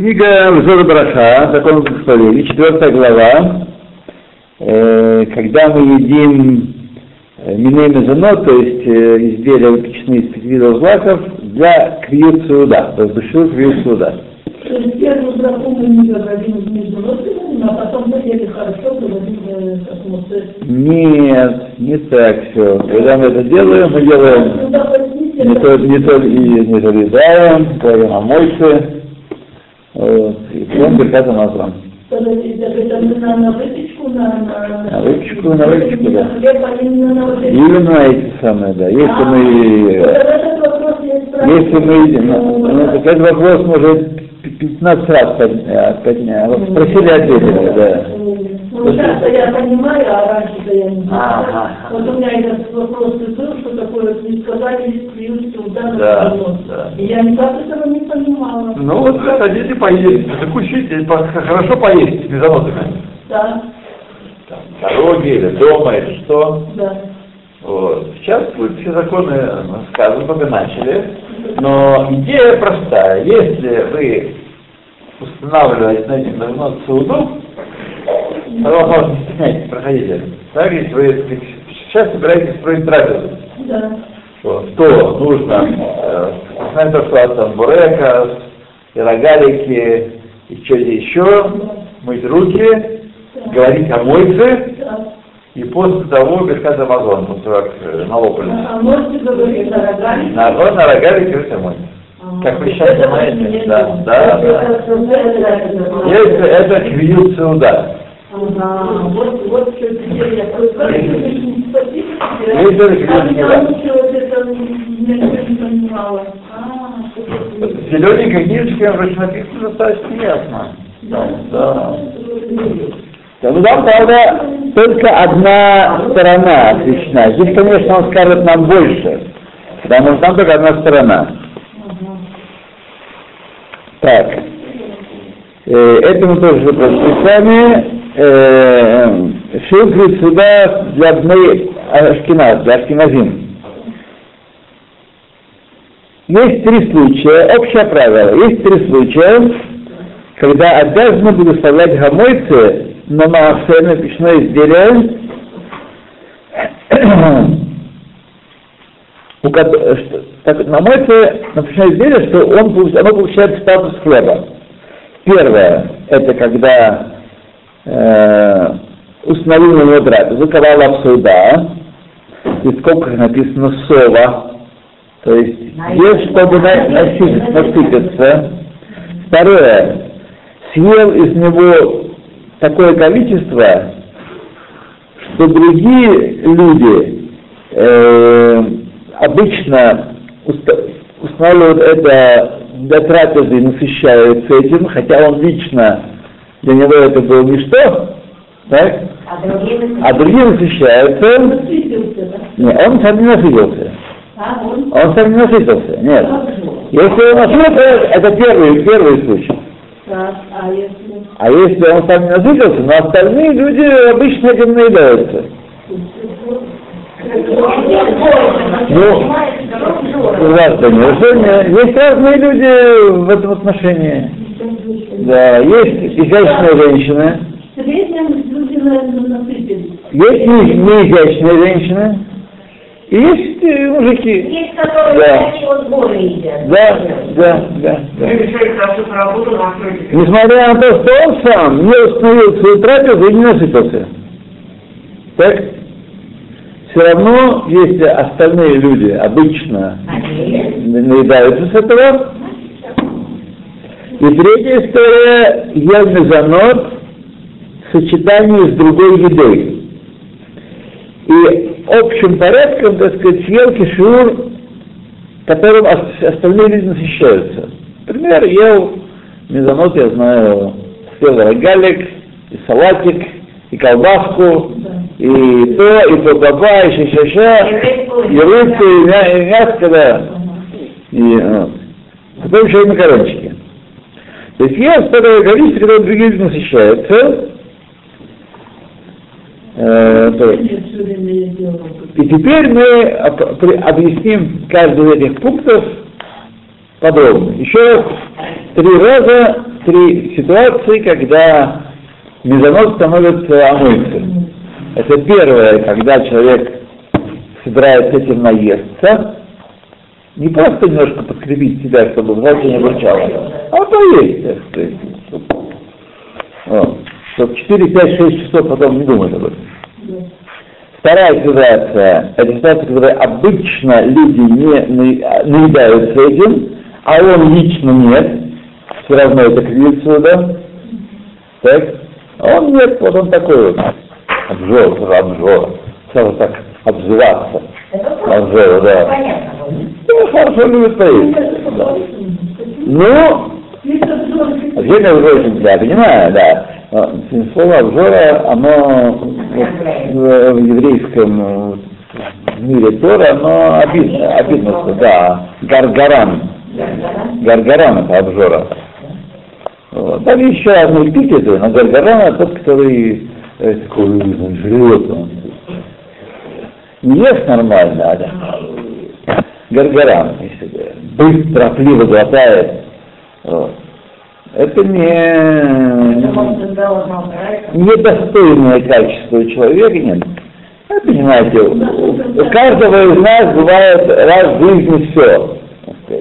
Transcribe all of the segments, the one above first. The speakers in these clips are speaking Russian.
Книга Взора Браха, закон благословения, четвертая глава. Э, когда мы едим э, миней мезонот, то есть э, изделия, выпеченные из видов злаков, для криют суда, криют суда. То есть первую браку мы не говорим между родственниками, а потом мы хорошо э, Нет, не так все. Когда мы это делаем, мы делаем ну, не то, не то, и не залезаем, говорим о мойце, вот, и потом Беркат Амазрам. подожди, так это мы на, выпечку, на, выпечку, на выпечку, да. а именно эти. Самые, да. Если А, мы. Если мы едем, ну, ну, этот вопрос уже 15 раз подня- подняли. Вот спросили, ответили, да. Ну, сейчас я понимаю, а раньше-то я не знала. Ага. Вот у меня этот вопрос и был, что такое, не сказали, плюс на Да, да. И я никак этого не понимала. Ну вот хотите поесть, закусите, хорошо поесть с мезонотами. Да, Там, в дороге или дома, или что. да. Вот. Сейчас будут все законы ну, сказаны, мы начали. Но идея простая. Если вы устанавливаете на один мезонот вопрос не стесняйтесь, проходите. Так, если вы сейчас собираетесь строить трапезу, Да. Вот, то нужно э, знать то, что там бурека, и рогалики, и что еще, мыть руки, говорить о мойце, Да. и после того Беркат Амазон, после того, как э, налопали. А можете говорить на рогалике? На на рогалике говорить о мойце. Как вы сейчас понимаете, да, да, да. Это, это квиют сеуда. Ага, вот, вот что теперь я Есть это А я ничего это не понимала. Зелененькой книжечкой вроде написано достаточно ясно. Да, да. Ну там, правда, только одна сторона освещена. Здесь, конечно, он скажет нам больше, потому что там только одна сторона. Так, э, это мы тоже вами. Э, Шилкли сюда для одной ашкеназ, для ашкеназим. Есть три случая, общее правило, есть три случая, когда обязаны благословлять гамойцы на маасе, на печное изделие, у так, на мойце, на печное изделие, что он, оно получает статус хлеба. Первое, это когда э, установил на него трапезу, когда лапсуда, и скобках написано сова, то есть ешь, чтобы на- насытиться. Второе, съел из него такое количество, что другие люди э, обычно уста- устанавливают это для трапезы и насыщаются этим, хотя он лично для него это было ничто, так? а другие насыщаются, Насытился, да? не, он сам не насытился. А, он? Он сам не насытился, нет. Если он насытился, это первый, первый случай. Так, а если... А если он сам не насытился, но остальные люди обычно этим наедаются. Ну, разные. Есть разные люди в этом отношении. Да, есть изящные женщины, есть не, неизящные женщины, и есть э, мужики. Есть, которые Да. вот горы едят. Да, да, да, да. Несмотря на то, что он сам не установил свою трапезу и не насытился. Так? Все равно, если остальные люди обычно на- наедаются с этого, и третья история, ел мезонот в сочетании с другой едой. И общим порядком, так сказать, съел кишур, которым ос- остальные люди насыщаются. Например, ел мезонот, я знаю, съел рогалик, и салатик, и колбаску, и то, и то баба, и ша-ша-ша, и рыбку, и, мя- и мяско, да. И, вот. Потом еще и макарончики. То есть есть такое количество, которое другие люди насыщаются. Э, я и теперь мы объясним каждый из этих пунктов подробно. Еще раз, три раза три ситуации, когда мезонос становится омойцем. Это первое, когда человек собирается этим наесться, не просто немножко подкрепить себя, чтобы в не бурчало, а поесть, так сказать. Вот. Чтобы 4, 5, 6 часов потом не думать об этом. Вторая ситуация, это ситуация, когда обычно люди не наедаются этим, а он лично нет, все равно это к да? Так? А он нет, вот он такой вот, обжор, обжор, сразу так обзываться. Обжор, да. Ну, хорошо любит поесть. Да. Ну, отдельно выразить, я понимаю, да. Слово обжора, оно в, еврейском мире Тора, оно обидно, обидно, да, гаргаран. Гаргаран это обжора. Вот. Там еще одну эпитеты, но Гаргаран тот, который э, такой он жрет, он не ест нормально, а да. Гаргаран, если быстро, торопливо глотает. Вот. Это не, недостойное качество человека, нет. Вы понимаете, у каждого из нас бывает раз в жизни все.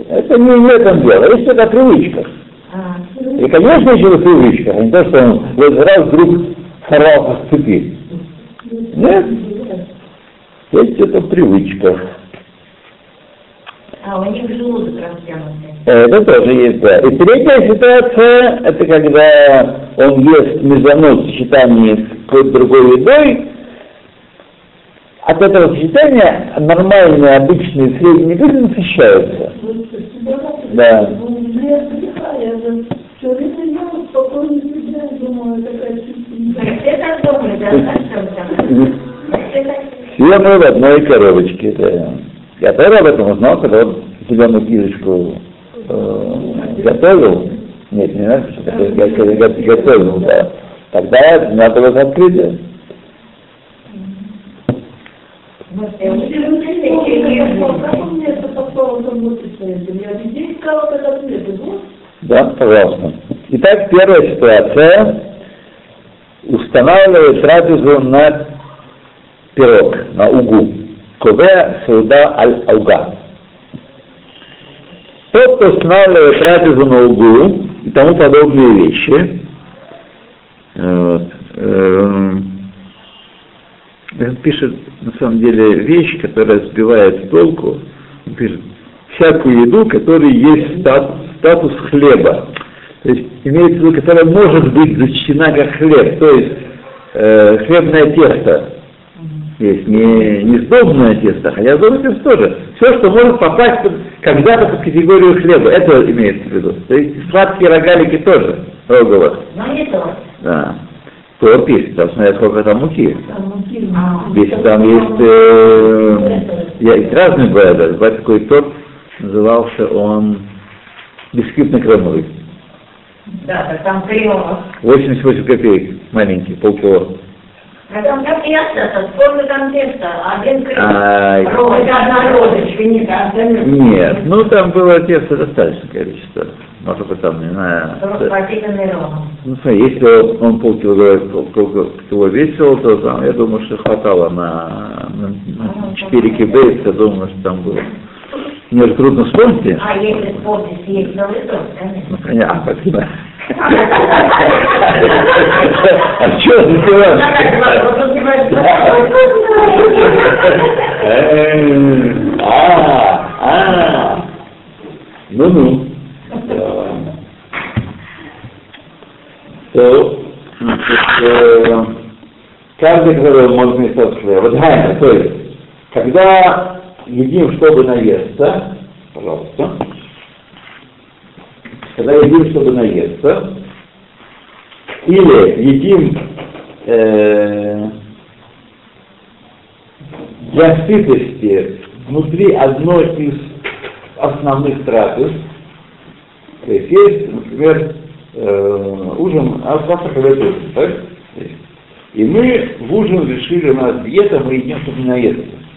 Это не в этом дело, это это привычка. И, конечно, еще в привычках, а не то, что он вот раз вдруг сорвался с цепи. Нет. Есть это в привычках. А у них желудок растянутый. Это тоже есть, да. И третья ситуация, это когда он ест мезонос в сочетании с какой-то другой едой, от этого сочетания нормальные, обычные, средние люди насыщаются. Да. Все мы в одной коробочке. Да. Я тоже об этом узнал, когда вот зеленую книжечку э, готовил. Нет, не надо, что такое готовил, да. Тогда надо было открытие. Да, пожалуйста. Итак, первая ситуация устанавливает трапезу на пирог, на угу. Кове сауда аль-ауга. Тот, кто устанавливает трапезу на угу и тому подобные вещи, он пишет, на самом деле, вещь, которая сбивает с толку. Он пишет, всякую еду, которая есть статус, статус хлеба. То есть имеется в виду, которая может быть зачтена как хлеб. То есть э, хлебное тесто есть, не, не сдобное тесто, хотя сдобное тесто тоже. Все, что может попасть когда-то под категорию хлеба, это имеется в виду. То есть сладкие рогалики тоже, роговых. Но не то. Да. Торт есть, там смотря сколько там муки. Если там есть, э, есть разные бывают, бывает такой торт, назывался он бисквитно-кремовый. Да, так там кремов. 88 копеек, маленький, полкило. А там как ясно, сколько там теста, один. А, одна розочка, не так, Нет, ну там было теста достаточное количество. Может быть, там, не знаю. Ну, смотри, если он полкило, полкило весил, то там, я думаю, что хватало на, на, на 4 кибейса, я думаю, что там было. Мне же трудно вспомнить. А если вспомнить, есть новый торт, конечно. Ну, понятно, спасибо. А что ты А, а, ну-ну. То, значит, каждый, который может хлеба, да, то есть, когда едим, чтобы наесться, пожалуйста, когда едим, чтобы наесться, или едим э, для сытости внутри одной из основных трапез, то есть есть, например, э, ужин, а завтрак это ужин, так? И мы в ужин решили, у нас диета, мы едим, чтобы не наесться.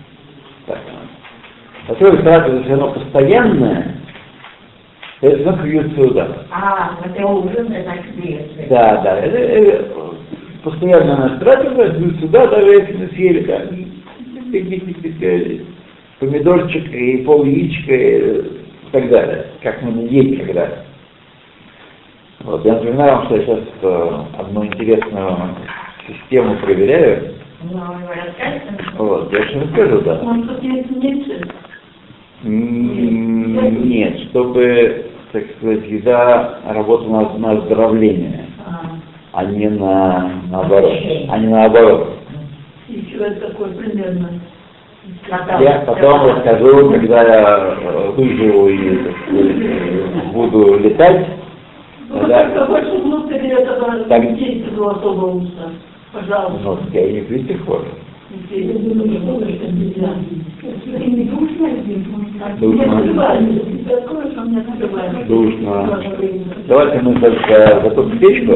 Так. Поскольку трапеза все равно постоянная, Это как пьют сюда. А, это свет. Да, да. Это, это постоянно нас трапеза, пьют сюда, даже если съели помидорчик и пол яичка и так далее, как мы не ели когда. Вот, я напоминаю вам, что я сейчас э, одну интересную систему проверяю. Ну, расскажете? Вот, я сейчас расскажу, да. Он тут есть меньше. М, Нет, чтобы, так сказать, еда работала на, на оздоровление, А, а не на наоборот. А не наоборот. и что это такое примерно? Я потом расскажу, когда я выживу и сказать, буду летать. Ну, тогда- как больше внутрь этого Так. детей золотого уса. Пожалуйста. Ну, я и не пью с тех пор. Душно? Душно. Давайте мы только затопим печку.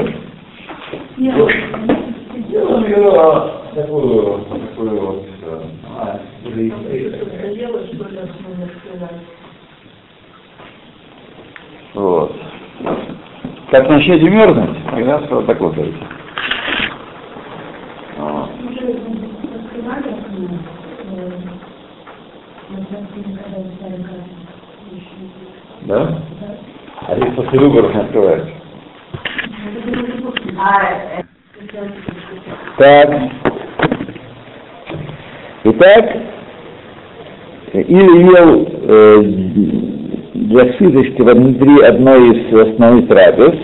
Вот, э. Как начнете мерзнуть, тогда все так вот делайте. Вот. Уже открывали окно? Э, на самом когда взяли карту. Да? А здесь после выборов не открывается. Так. Итак, или ел э, для сытости внутри одной из основных и,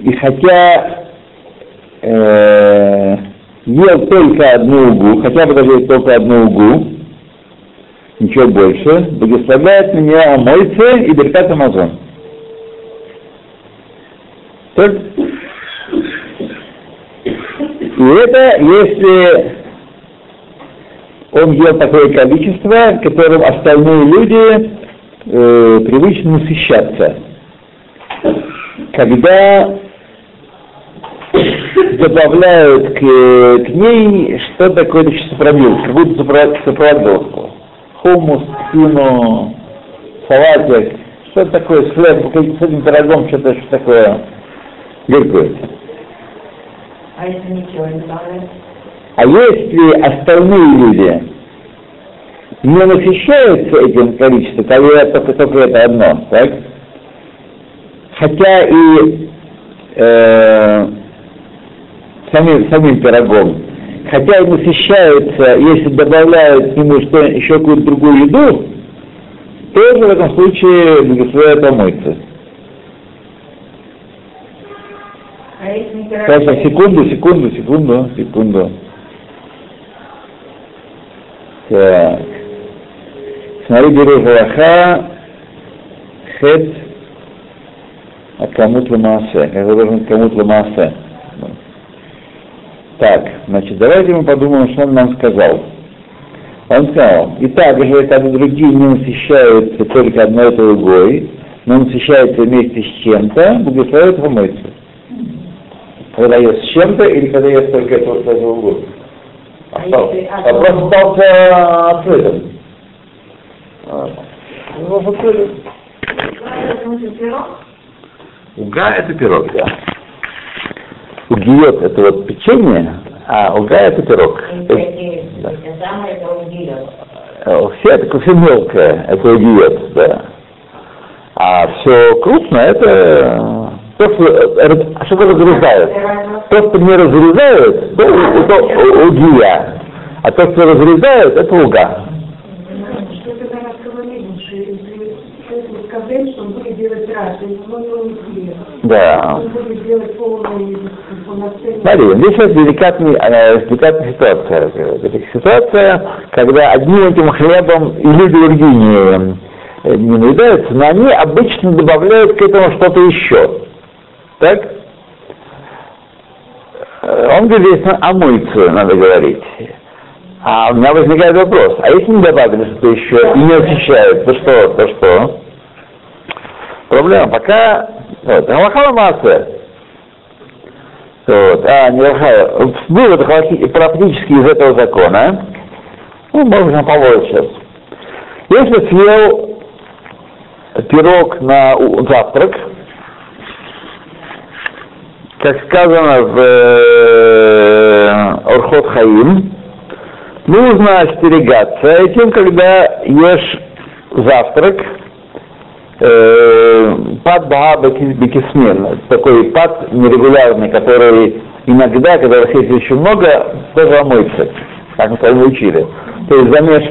и хотя э, ел только одну угу, хотя бы даже только одну угу, ничего больше, благословляет меня омойце и беркат Амазон. Так? И это если он ел такое количество, которым остальные люди э, привычно насыщаться. Когда добавляют к, к ней что такое сопровод, какую-то сопро- сопроводовку. Хумус, пину, салатик, что такое с хлебом, с этим пирогом, что-то что такое горькое. а если ничего не? А если остальные люди не насыщаются этим количеством, тогда только, только это одно, так? Хотя и э, самим, самим пирогом, хотя и насыщаются, если добавляют к нему что, еще какую-то другую еду, тоже в этом случае благословляют помыться. А Так, так, секунду, секунду, секунду, секунду. Так. Смотри, беру Галаха, Хет, а кому-то Ламаасе. Как должен кому-то Ламаасе. Так, значит, давайте мы подумаем, что он нам сказал. Он сказал, и также, когда другие не насыщаются только одной другой, но насыщаются вместе с чем-то, благословляют помыться. Когда ест с чем-то или когда ест только этого своего угу? Остался. если Вопрос остался открытым. Смысл пирог? Уга это пирог, да. Угиет это вот печенье, а уга это пирог. Да. Э, Все это все мелкое, это угиет, да. А все крупное это э, то, что, э, а что разрезают. То, что не разрезают, то, это угия. А то, что разрезают, это уга. Что что что. Да. Смотри, здесь сейчас деликатный, э, деликатная ситуация. Это ситуация, когда одним этим хлебом и люди другие не, э, не наедаются, но они обычно добавляют к этому что-то еще. Так? Э, Он говорит, здесь мойце надо говорить. А у меня возникает вопрос, а если не добавили что-то еще и не очищают, то что, то что? Проблема пока, вот, Галахала вот, а, не Галахала, вывод практически из этого закона, ну, можно положить сейчас. Если съел пирог на завтрак, как сказано в э, Орхот Хаим, нужно остерегаться этим, когда ешь завтрак, э, пад бааба бекисмен, такой пад нерегулярный, который иногда, когда вас есть очень много, тоже омыться, как мы с вами учили. То есть замеш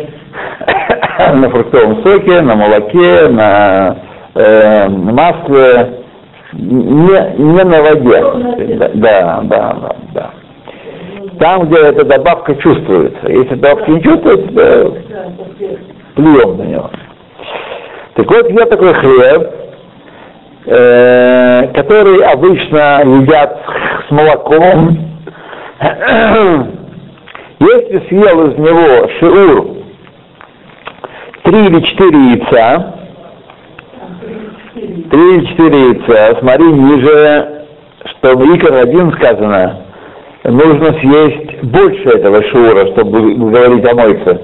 на фруктовом соке, на молоке, на э, масле, не, не на воде. Да, да, да, да. Там, где эта добавка чувствуется. Если добавка не чувствуется, то плюем на него. Так вот, я такой хлеб, э, который обычно едят с молоком. Если съел из него шиур три или четыре яйца, три или четыре яйца, смотри ниже, что в Икар один сказано, нужно съесть больше этого шиура, чтобы говорить о мойце.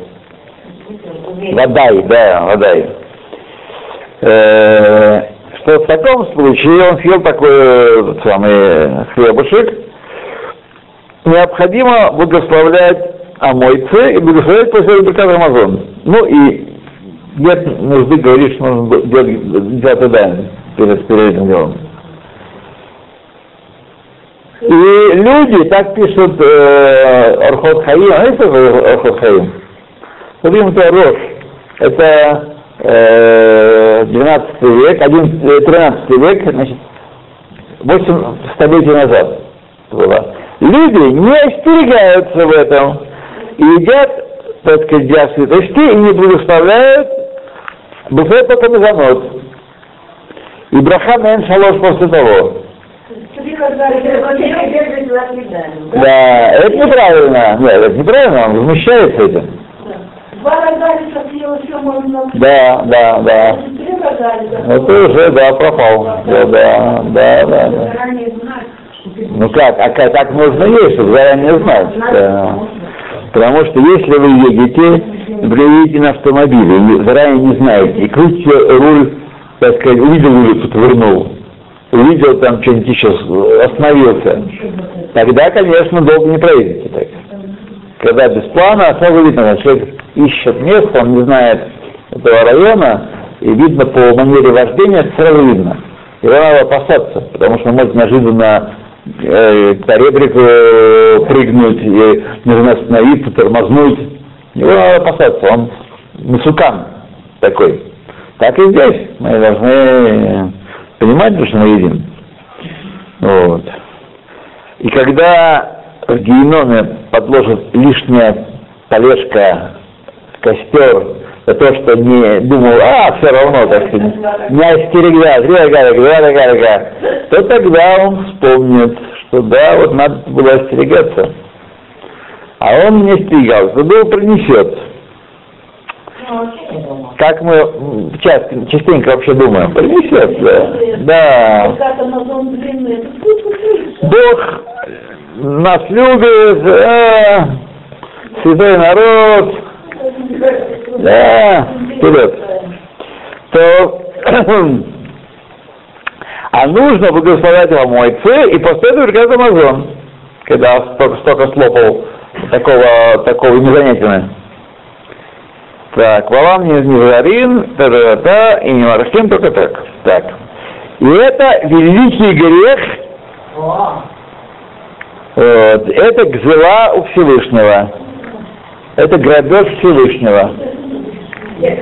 Водай, да, водай. Э, что в таком случае он съел такой э, самый хлебушек, необходимо благословлять омойцы и благословлять после Беркат Рамазон. Ну и нет нужды говорить, что нужно делать десятый дань перед, перед этим делом. И люди, так пишут э, Орхот Хаим, что такое Орхот Хаим? Смотрим, это Рош. Это 12 век, 11, э, 13 век, значит, 8 столетий назад было. Люди не остерегаются в этом и едят, так сказать, для святости и не благословляют буфет только мезонот. И браха на шалош после того. Да, это неправильно. Нет, это неправильно, он возмущается этим. Два рогалика съел, еще можно... Да, да, да. Три. Это уже, да, пропал. Да, да, да, да. да. Ну как, а как так можно есть, чтобы заранее знать? Да. Потому что если вы едете, например, едете на автомобиле, и заранее не знаете, и крутите руль, так сказать, увидел улицу, повернул, увидел там что-нибудь еще, остановился, тогда, конечно, долго не проедете так. Когда без плана, сразу видно, когда человек ищет место, он не знает этого района, и видно по манере вождения, сразу видно. Его надо опасаться, потому что он может неожиданно э, по ребрику прыгнуть, и нужно остановиться, тормознуть. Его надо опасаться, он мусукан такой. Так и здесь. Мы должны понимать, что мы едим. Вот. И когда в геноме подложат лишняя полежка костер за то, что не думал, а, все равно, так сказать, не остерегла, галика, то тогда он вспомнит, что да, вот надо было остерегаться. А он не остерегался, то был принесет. Как мы часто, частенько вообще думаем, принесет, да. Да. Вкусно Бог нас любит, а, святой народ, да, вперед. То, а нужно благословлять помойцы и после этого Беркат Амазон, когда столько, столько слопал такого, такого незанятина. Так, валам не незарин, та-та-та, и не мархим, только так. Так. И это великий грех, вот, это гзела у Всевышнего. Это грабеж Всевышнего. Нет,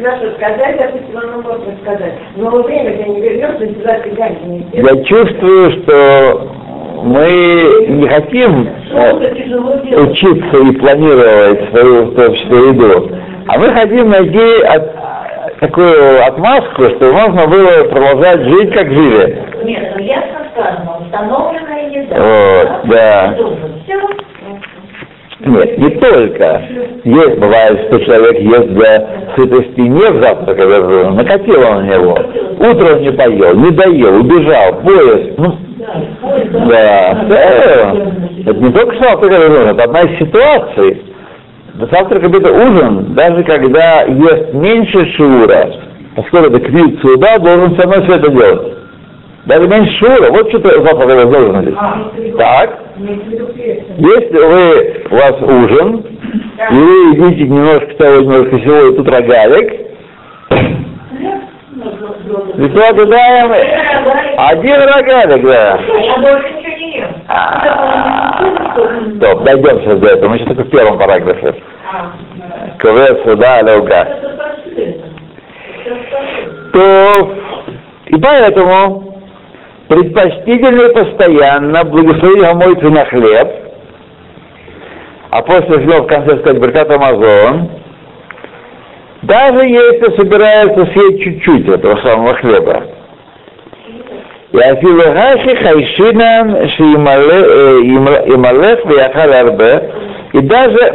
нашу сказать, допустим, оно можно сказать. Но во время, когда не вернешься, сюда ты не Я чувствую, что мы не хотим э, учиться и планировать свою числе еду, а мы хотим найти от- такую отмазку, чтобы можно было продолжать жить, как жили. Нет, ну ясно сказано, установленная еда. Вот, да. Нет, не только. Есть, бывает, что человек ест для сытости не в завтрак, а накатило на него. Утром не поел, не доел, убежал, поезд. Ну, да, да. Это не только алкоголь, это одна из ситуаций. завтрак, обед, ужин, даже когда ест меньше шиура, поскольку это квит суда, должен все равно все это делать. Даже меньше шиура, вот что завтрак должен делать. Так, если вы, у вас ужин, и вы едите немножко того, немножко всего, и тут рогалик, ведь вот даем один рогалик, да. А, Стоп, дойдем сейчас до этого, мы сейчас только в первом параграфе. КВ, суда, лауга. То, и поэтому предпочтительнее постоянно благословить Амойцу на хлеб, а после хлеба в конце сказать Беркат Амазон, даже если собираются съесть чуть-чуть этого самого хлеба. И афилухаши хайшинан шиималех вяхал арбе. И даже,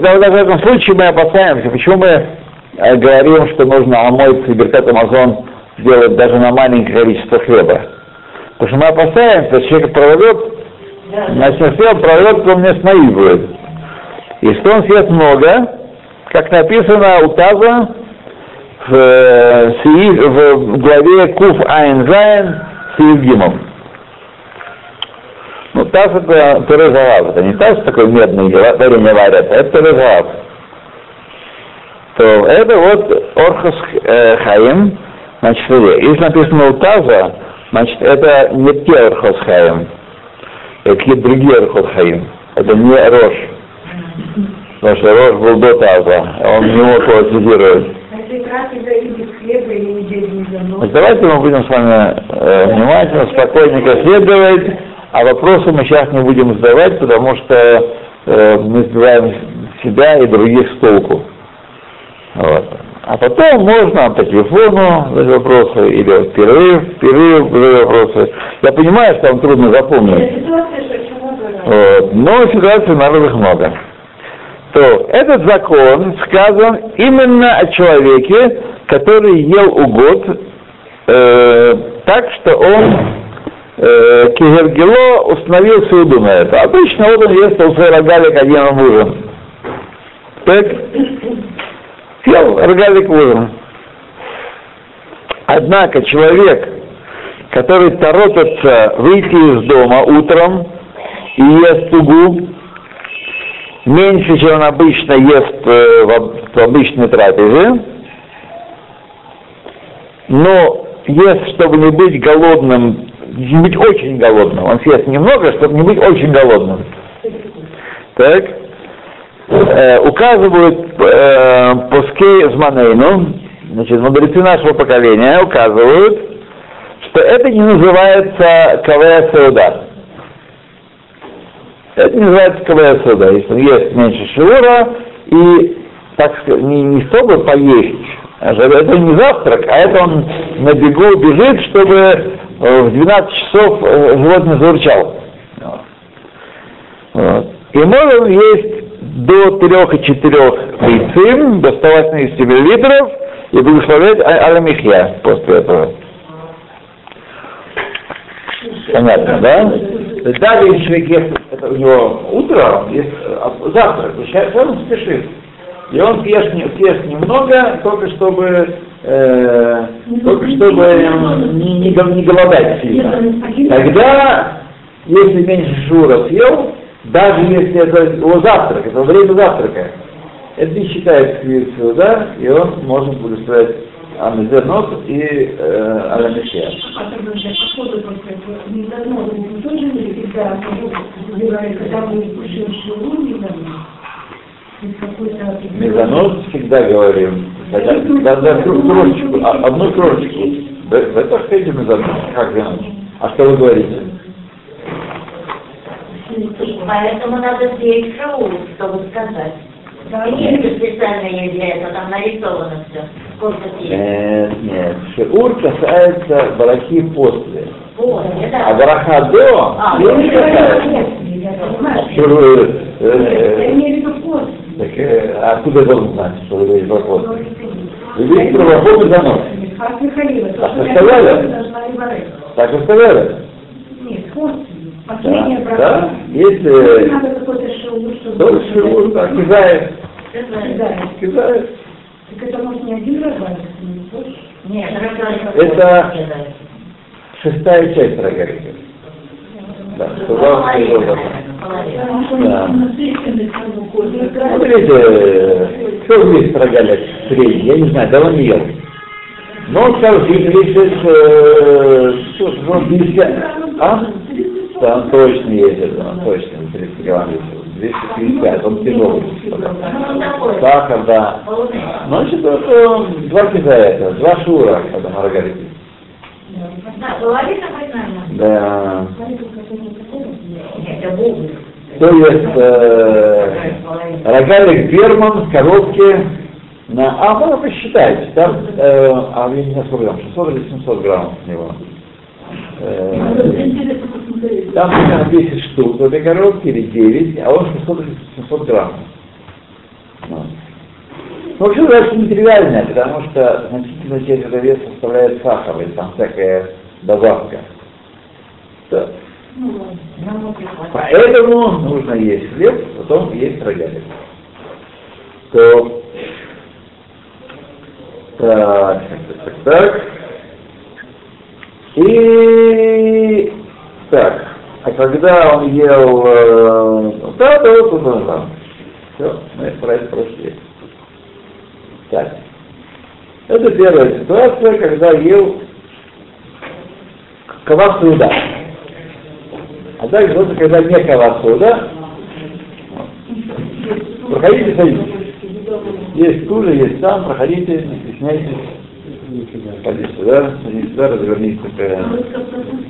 даже в этом случае мы опасаемся, почему мы э, говорим, что нужно омоиться и беркат Амазон сделать даже на маленькое количество хлеба. Потому что мы опасаемся, что человек прорвет, значит, если он прорвет, то он не сноить будет. Если он съест много, как написано у Таза в, э, в главе Куф Айн Зайн с Евгимом. Ну, Таз это Терезалав, это не Таз такой медный, ва- варенье варят, а это Терезалав. То это вот Орхос э, Хаим, значит, если написано у Таза, значит, это не те Орхос Хаим, это какие-то другие Орхос Хаим, это не Рош. Потому что Рош был до Таза, а он не мог его цитировать. Давайте мы будем с вами э, внимательно, спокойненько следовать, а вопросы мы сейчас не будем задавать, потому что э, мы сбиваем себя и других с толку. Вот. А потом можно по телефону задать вопросы или перерыв, перерыв задать вопросы. Я понимаю, что вам трудно запомнить. Вот. Но ситуаций народных много. То этот закон сказан именно о человеке, который ел угод э, так, что он э, Кигергело установил суду на это. Обычно вот он ест у рогалик один ужин. Так? Съел рогалик ужин. Однако человек, который торопится выйти из дома утром и ест угу, меньше, чем он обычно ест э, в обычной трапезе, но ест, чтобы не быть голодным, не быть очень голодным. Он съест немного, чтобы не быть очень голодным. Так? Э, указывают э, пускей Зманейну, значит, мудрецы нашего поколения указывают, что это не называется сауда. Это не называется КВС суда. Если он ест меньше шиура и, так не, не чтобы поесть, а это не завтрак, а это он на бегу бежит, чтобы э, в 12 часов э, животное заурчал. Вот. И можно есть до 3-4 яйцин, до 180 миллилитров и благословлять аламихья после этого. Понятно, да? Если человек ест, это у него утро, есть а- завтрак, он спешит. И он съест, не- съест немного, только чтобы, э, только чтобы не, не, не голодать сильно. Тогда, если меньше шура съел, даже если это его завтрак, это время завтрака, это не считается квицу, да, и он может благословить Амизернот и э, Аламишия. А тогда для не давно, мы тоже были, когда говорили, когда мы не. Из какой-то Мезонос всегда говорим. Хотя, Даже крошечку, одну крошечку. Да, Это хотите мезонос, как иначе? А что вы говорите? Поэтому надо съесть шоу, чтобы сказать. Есть специальные для этого, там нарисовано все. Сколько съесть. Нет, нет. Шиур касается барахи после. Вот, А это. бараха до, А, не касается. э, э, после. так, э, а откуда должен знать, что вы говорите после? Вы видите про А что вы я сказали? Так вы сказали? Нет, после. Последняя Да, да. Если Надо какой-то шоу, чтобы... Тоже шиур, так, кизает. Кидает. Кидают. Так это может не один рогалик? Нет, рогалик. Это шестая часть рогалика. Да, что главное, что главное. Потому что Да. он насыщенный саму кожу. Смотрите, что есть рогалик средний, я не знаю, давно не ел. Но он если э, что, ну, 50, а? Да, он точно ездит, он точно, 30 грамм весит. 250, он тяжелый. Сахар, да. Значит, это два кизаэта, два шура, когда маргарите. Да, это. То есть э, рогалик Берман в коробке на... А, можно посчитать. Там, э, а я не знаю, сколько грамм, 600 или 700 граммов у него. Э, посмотреть. Там примерно 10 штук в этой коробке, или 9, а он 600 или 700 граммов. Вот. Ну, вообще, это нетривиальное, потому что значительная часть этого веса составляет сахар, или там всякая добавка. Да. Поэтому нужно есть хлеб, потом есть рогалик. То, так, так, так, так. И так, а когда он ел, э, да, да, вот он там. Все, мы про это прошли. Так. Это первая ситуация, когда ел кавасу да. А дальше вот когда не кавасу, да? Проходите, садитесь. Есть стулья, есть там, проходите, не стесняйтесь. Ходи сюда, ходи сюда. Вот.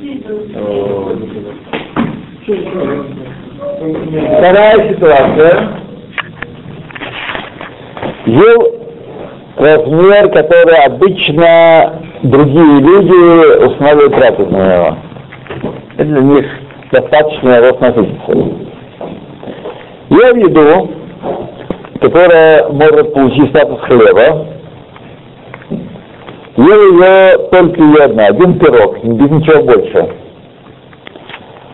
Вторая ситуация. Ел размер, который обычно другие люди устанавливают трапезного. Это для них достаточно рост насытиться. Ел еду, которая может получить статус хлеба, ел ее только одна, один пирог, без ничего больше.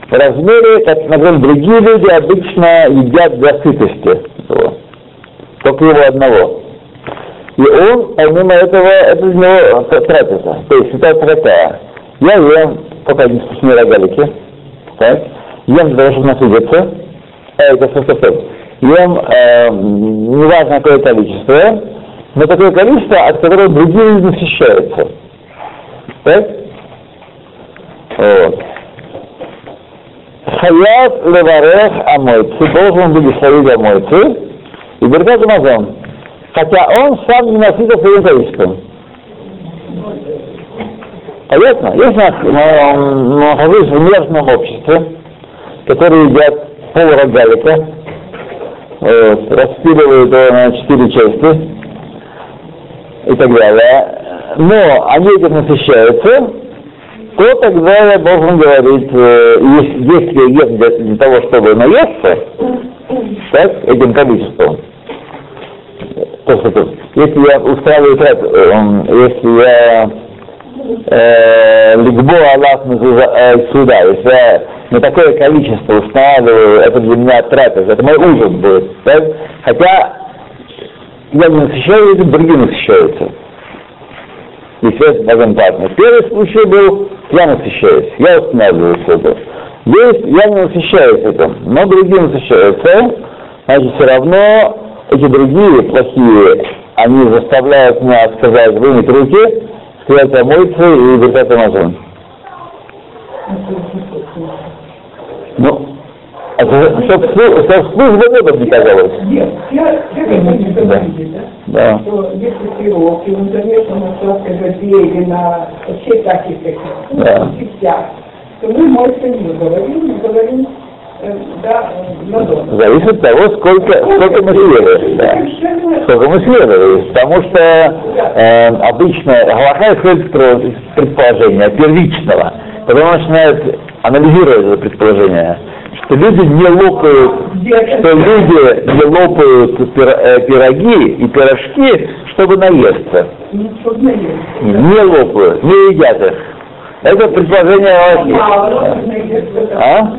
В размере, как, например, другие люди обычно едят для сытости только его одного. И он, помимо этого, это для него трапеза. То есть ситуация такая. Я ем только один вкусные рогалики, так, ем для того, чтобы насытиться, э, это стоп. Ем э, неважно какое количество, но такое количество, от которого другие люди насыщаются. Так? Вот. Хаят леварех амойцы, должен благословить амойцы и беркат Амазон. Хотя он сам не насытился своим количеством. Понятно? Если нахожусь в мирном обществе, которые едят пол рогалика, вот, распиливают его на четыре части и так далее, но они этим насыщаются, то тогда я должен говорить, э, если, ем для, того, чтобы наесться, так, этим количеством, то, что тут, если я устраиваю трап, э, если я э, легбо Аллах э, сюда, если я на такое количество устанавливаю, это для меня трапез, это мой ужин будет, так? хотя я не насыщаюсь, другие насыщаются. Это возможно так. Первый случай был, я насыщаюсь, я устанавливаю все это. Здесь я не насыщаюсь этим, но другие насыщаются, значит, все равно эти другие плохие, они заставляют меня сказать, вымыть руки, сказать омыться и держать Амазон. Ну, а чтобы, чтобы служба этом не казалось. Нет, я, я говорите, да? Да. Что если пирог, и в нашел КГБ или на вообще таких каких Да. сетях, то мы мойся не говорим, мы говорим, э, да. Зависит от того, сколько, сколько мы съели. Да. Сколько мы съели. Потому что э, обычно Галаха исходит из предположения первичного. Потом начинает анализировать это предположение, что люди не лопают, что люди не лопают э, пироги и пирожки, чтобы наесться. не лопают, не едят их. Это предположение Галахи. А?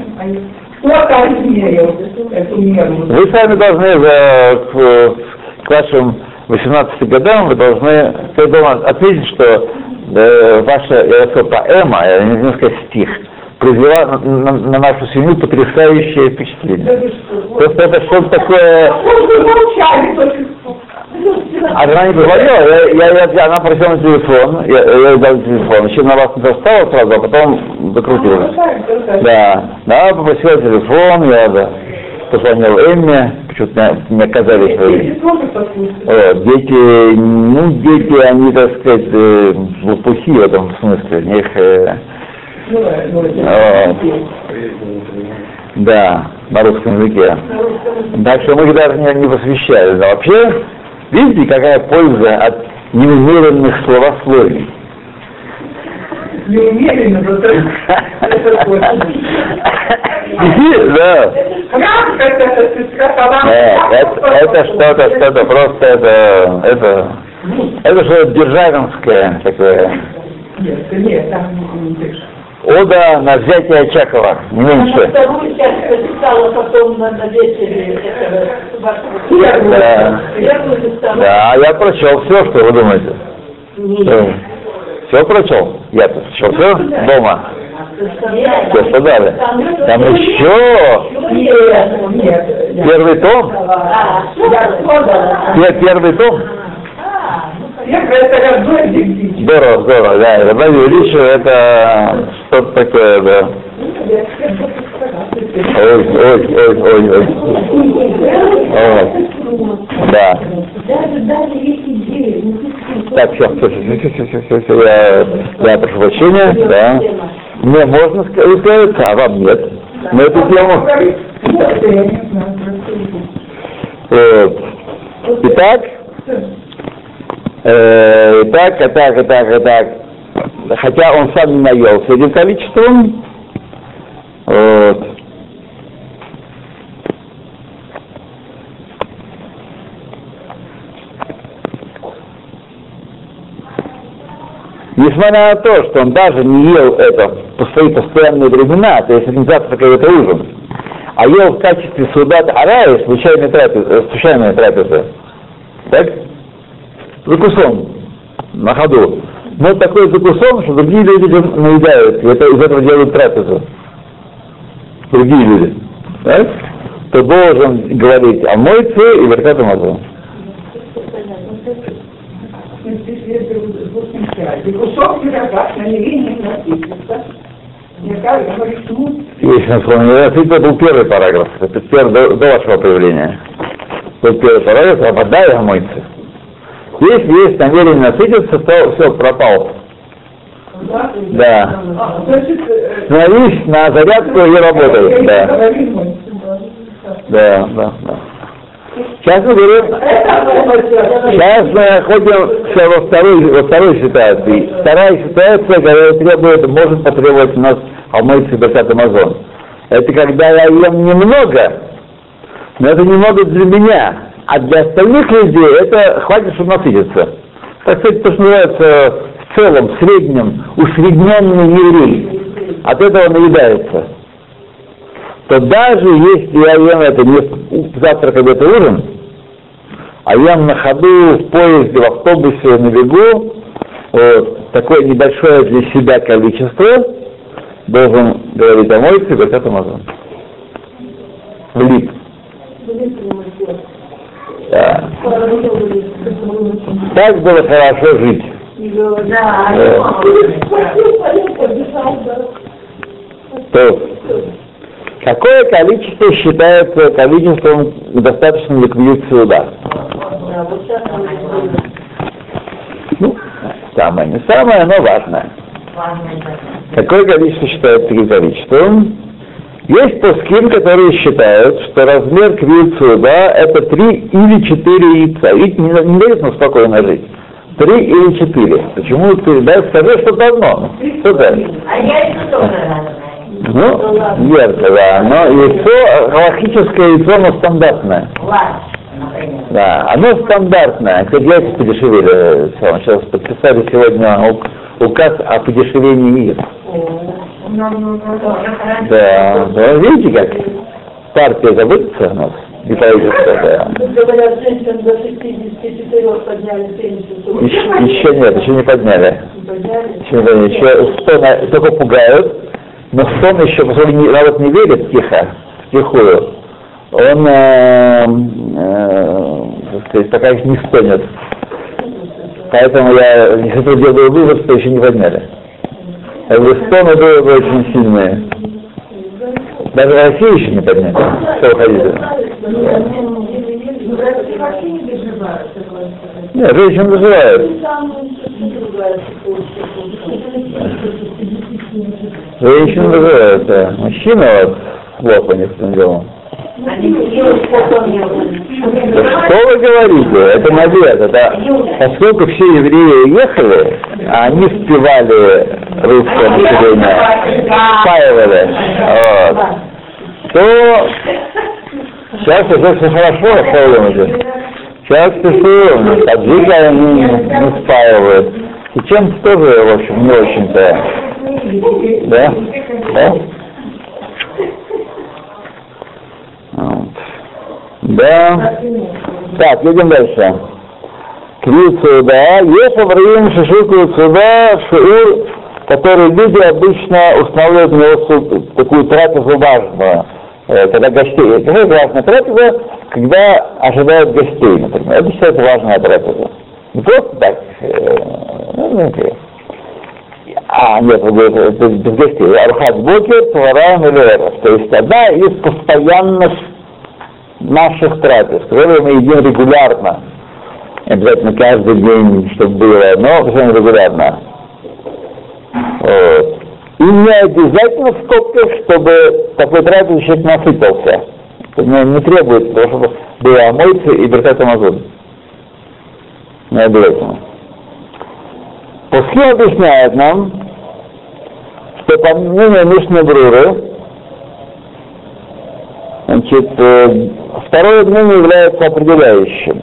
Вы сами должны за, э, вашим 18 годам вы должны я отметить, что э, ваша я поэма, я не знаю сказать стих, произвела на, на- на нашу семью потрясающее впечатление. Просто это что-то такое... Она не позвонила, я, я, я- она просила на телефон, я, я ей дал телефон, еще на вас не достала сразу, а потом закрутилась. Да, да, попросила телефон, я да, позвонил Эмме, почему-то меня, меня оказались. Вот, дети, ну, дети, они, так сказать, э, лопухи в этом смысле, у них, э, Ну, э, ну. Да, на русском языке. Так что мы их даже не, не посвящали. Но вообще, видите, какая польза от неумеренных словословий. Неумеренно. Иди, Да. Это, что-то, что-то просто это, это, это что-то державинское такое. Нет, нет, там не пишет. Ода на взятие не меньше. Вторую часть написала потом на, на вечере этого Да. Да, я прочел все, что вы думаете. Все прочел? Я-то все, все дома. Все, что дали. Там еще Нет, нет. нет. первый том. А, Я продала. Пе- Первый том. Я про это родной дикий. Здорово, здорово, да. Владимир Ильич, это что-то такое, да. Ой, ой, ой, ой, ой. Вот. Да. Так, все, все, все, все, все, все, все, я, я прошу прощения, да. Мне можно ска- высказаться, а вам нет. На эту тему. Вот. Итак, э, итак, итак, итак, итак. Хотя он сам не наелся этим количеством. Вот. Несмотря на то, что он даже не ел это по свои постоянные времена, то есть это не а это ужин, а ел в качестве судат арая случайной трапезы, случайной трапезы. Так? Закусон на ходу. Но такой закусон, что другие люди наедают, и это, из этого делают трапезу. Другие люди. Так? То должен говорить о мойце и верхат ну, Есть на. Это был первый параграф. Это пер- до, до вашего появления. Был первый параграф, а вода и омыться. Если есть намерение насытиться, то все, пропал. да? Да. А, на зарядку и работай. Да, да, да. да. Сейчас мы говорим, сейчас мы ходим все во второй, во второй ситуации. Вторая ситуация, когда требует, может потребовать у нас омыться Беркат Амазон. Это когда я ем немного, но это немного для меня, а для остальных людей это хватит, чтобы насытиться. Так сказать, то, что называется в целом, в среднем, усредненный еврей от этого наедается. То даже если я ем это не завтрак, обед и ужин, а ем на ходу, в поезде, в автобусе, на бегу, вот, такое небольшое для себя количество, должен говорить о мойце и Беркат Амазон. Влип. Да. Так было хорошо жить. Да, То, какое количество считается количеством достаточным для квиют суда? Ну, самое не самое, но важное. Какое количество считается количеством? Есть пускин, которые считают, что размер квиют суда это три или четыре яйца. Видите, не, не дает нам спокойно жить. Три или четыре. Почему ты? Да, скажи что-то одно. Что-то. А яйца тоже. Ну, верно, да. Но яйцо, галактическое яйцо, оно стандартное. Да, оно стандартное. Кстати, яйца подешевели. Сейчас подписали сегодня ук- указ о подешевлении яиц. Да, да, видите как партия забудется у нас? и правительство, да. Тут говорят, женщин до 64 подняли пенсию. Еще, еще нет, еще не подняли. Еще, не подняли. еще стон, э, только пугают, но стон еще, поскольку народ не верит тихо, втихую, он, э, э, так сказать, пока их не стонет. Поэтому я не хотел делать вывод, что еще не подняли. Как бы стоны были бы очень сильные. Даже в России еще не подняли. Что уходили? Ну, не. Нет, женщин доживают. Женщины доживают, да. Мужчина вот плохо у с. Они делают потом Да что вы говорите? Это навет. Это, поскольку все евреи уехали, а они спевали русское население, спаивали, вот, то сейчас уже все хорошо, слава Богу. Сейчас все таджики они не спаивают. И чем тоже, в общем, не очень-то. Да? Да? Вот. Да. Так, едем дальше. Крицу, да. Есть Авраим Шишуку сюда шиур, который люди обычно устанавливают на него такую трапезу важную. Э, Когда гостей. Какая важная трапеза, когда ожидают гостей, например. Это считается важная трапеза. Не просто так. э, ну, знаете. А, нет, это, это без гостей. Архат Бокер, Павараем или. То есть одна из постоянных наших трапез, которые мы едим регулярно. Обязательно каждый день, чтобы было, но совершенно регулярно. Вот. И не обязательно в скобках, чтобы такой трапез человек насытился. Это не, не требуется, того, чтобы было омойцы и беркат Амазон. Не обязательно. Пусхим объясняет нам, что по мнению Мишны Бруры, значит, э, второе мнение является определяющим.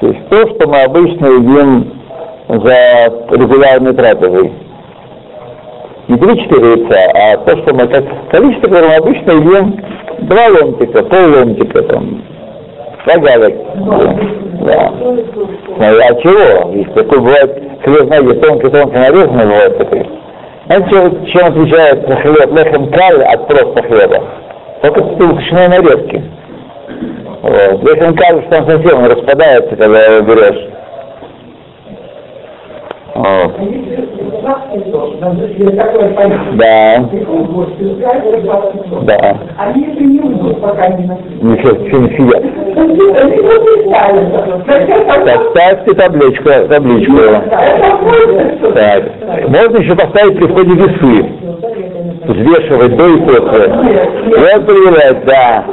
То есть то, что мы обычно едим за регулярной трапезой. Не три-четыре яйца, а то, что мы как количество, которое мы обычно едим, два ломтика, пол ломтика, там, рогалик. Да. Ну, а чего? Ведь такой бывает хлеб, знаете, тонкий-тонкий нарезанный бывает такой. Знаете, чем отличается хлеб лехем каль от просто хлеба? Только с толщиной нарезки. Вот. Лехем каль, что он совсем он распадается, когда его берешь. Вот. Если Да, да. Они же не уйдут, пока не. Ничего, не сидят. Так, ставьте табличку, табличку. Так. Можно еще поставить при входе весы. Взвешивать до и после. И проверять, да.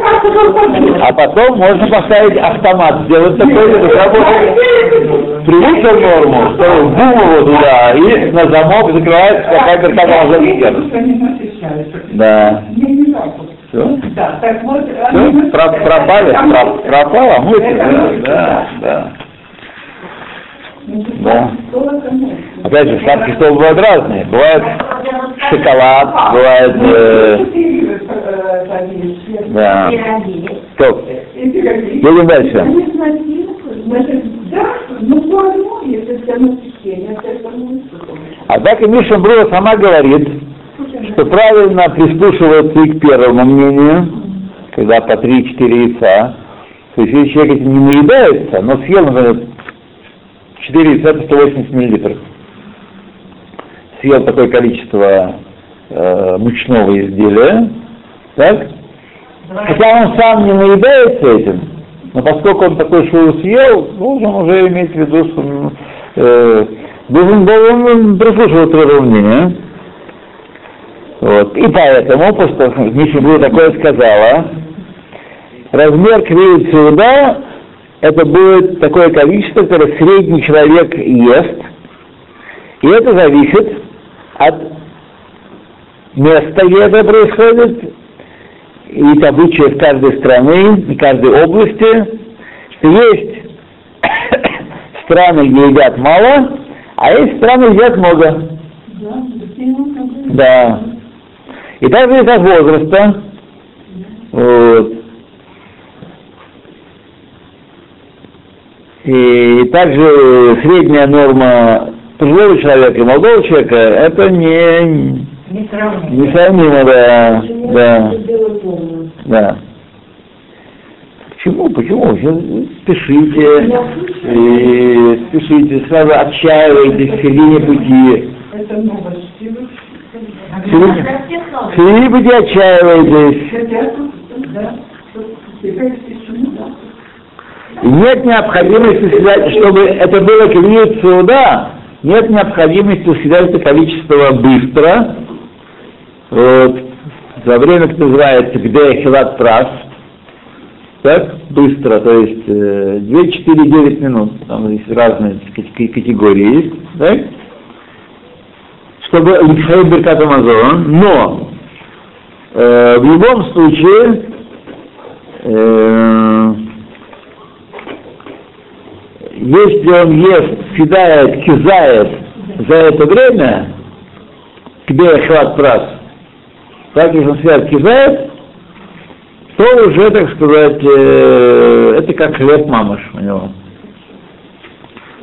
А потом можно поставить автомат, сделать такой, как работает. Привычно норму, что голову туда, и на замок закрывается что карта они насыщаются. Да. Все? Да, так вот, Все? они Про- пропали? насыщаются. Про- пропало? Мыть? Да, да. Да. Опять же, сладкие стол бывают разные. Бывает шоколад, бывает... э, да. Стоп. Едем дальше. Это не Однако Миша Бруа сама говорит, что правильно прислушиваться и к первому мнению, когда по 3-4 яйца. То есть если человек этим не наедается, но съел, например, 4 яйца это 180 миллилитров. Съел такое количество э, мучного изделия, так? Хотя он сам не наедается этим, но поскольку он такой шоу съел, должен уже иметь в виду, что м, э, должен, должен прислушиваться к этому мнению. Вот. И поэтому, потому что Миша такое сказала, размер кривит сюда, это будет такое количество, которое средний человек ест, и это зависит от места, где это происходит, и это обычаев каждой страны, и каждой области, есть страны, где едят мало, а есть страны, где едят много. Да. И также из от возраста. Вот. И также средняя норма пожилого человека и молодого человека это не, несравнимо, да, Почему да, да. Почему? Почему? Спешите, и спешите, сразу отчаиваетесь в середине пути. Это новость. В середине, пути отчаиваетесь. Хотя тут, да, тут теперь почему, да? И нет необходимости чтобы это было кредит суда, нет необходимости связать это количество быстро, вот, за время, как называется, где хилат прас, так, быстро, то есть э, 2, 4, 9 минут, там есть разные категории есть, так? чтобы лишать Беркат Амазон, но э, в любом случае э, если он ест, съедает, кизает за это время, тебе хват прас, так если он съедает, кизает, то уже, так сказать, э, это как хлеб мамаш у него.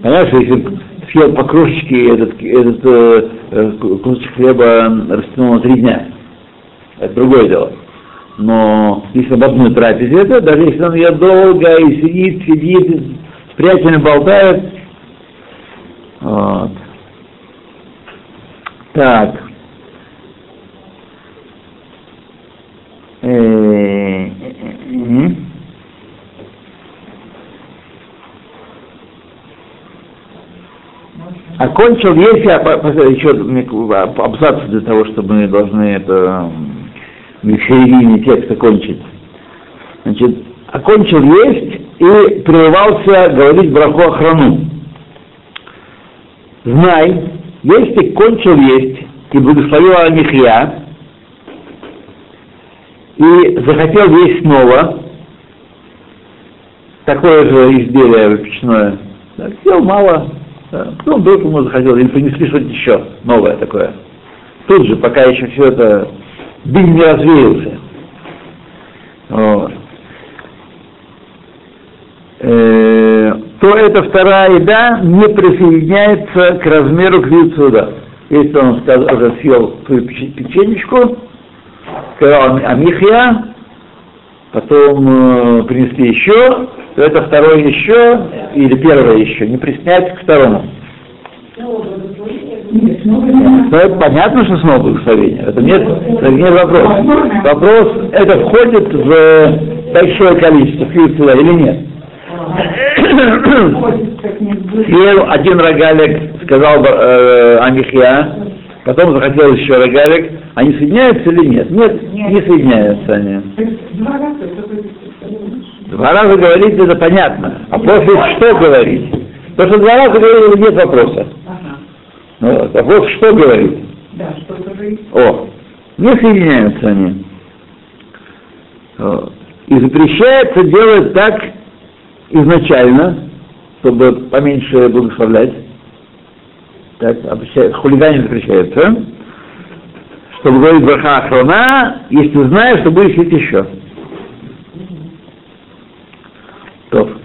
Понимаешь, если съел по кружечке этот, этот э, э, кусочек хлеба растянул на три дня, это другое дело. Но если об одной трапезе это, даже если он ест долго и сидит, сидит, с приятелями болтает, вот. Так. Окончил, если я еще абзац для того, чтобы мы должны это в середине текста кончить. Значит, окончил есть и прерывался говорить браху охрану. Знай, если кончил есть и благословил Амихья, и захотел есть снова, такое же изделие печное, так, съел мало, да, потом вдруг ему захотел, или принесли что-то еще новое такое. Тут же, пока еще все это дым не развеялся. Вот. Э, то эта вторая еда не присоединяется к размеру квит суда. Если он сказал, уже съел свою печ- печенечку, сказал Амихия, потом э, принесли еще, то это второе еще, или первое еще, не присоединяется к второму. Но это понятно, что снова благословение. Это нет, это нет вопрос. Вопрос, это входит в большое количество фьюцела или нет? Съел один рогалик, сказал э, Амихья, потом захотел еще рогалик. Они соединяются или нет? Нет, не соединяются они. Два раза говорить это понятно. А после что говорить? То, что два раза говорили, нет вопроса. Ага, Ну, вот. Вопрос, что говорить? да, что-то же есть. О, не соединяются они. Вот. И запрещается делать так изначально, чтобы поменьше благословлять. Так, обещает- хулигане запрещается. Чтобы говорить браха охрана, если знаешь, что будешь есть еще. То.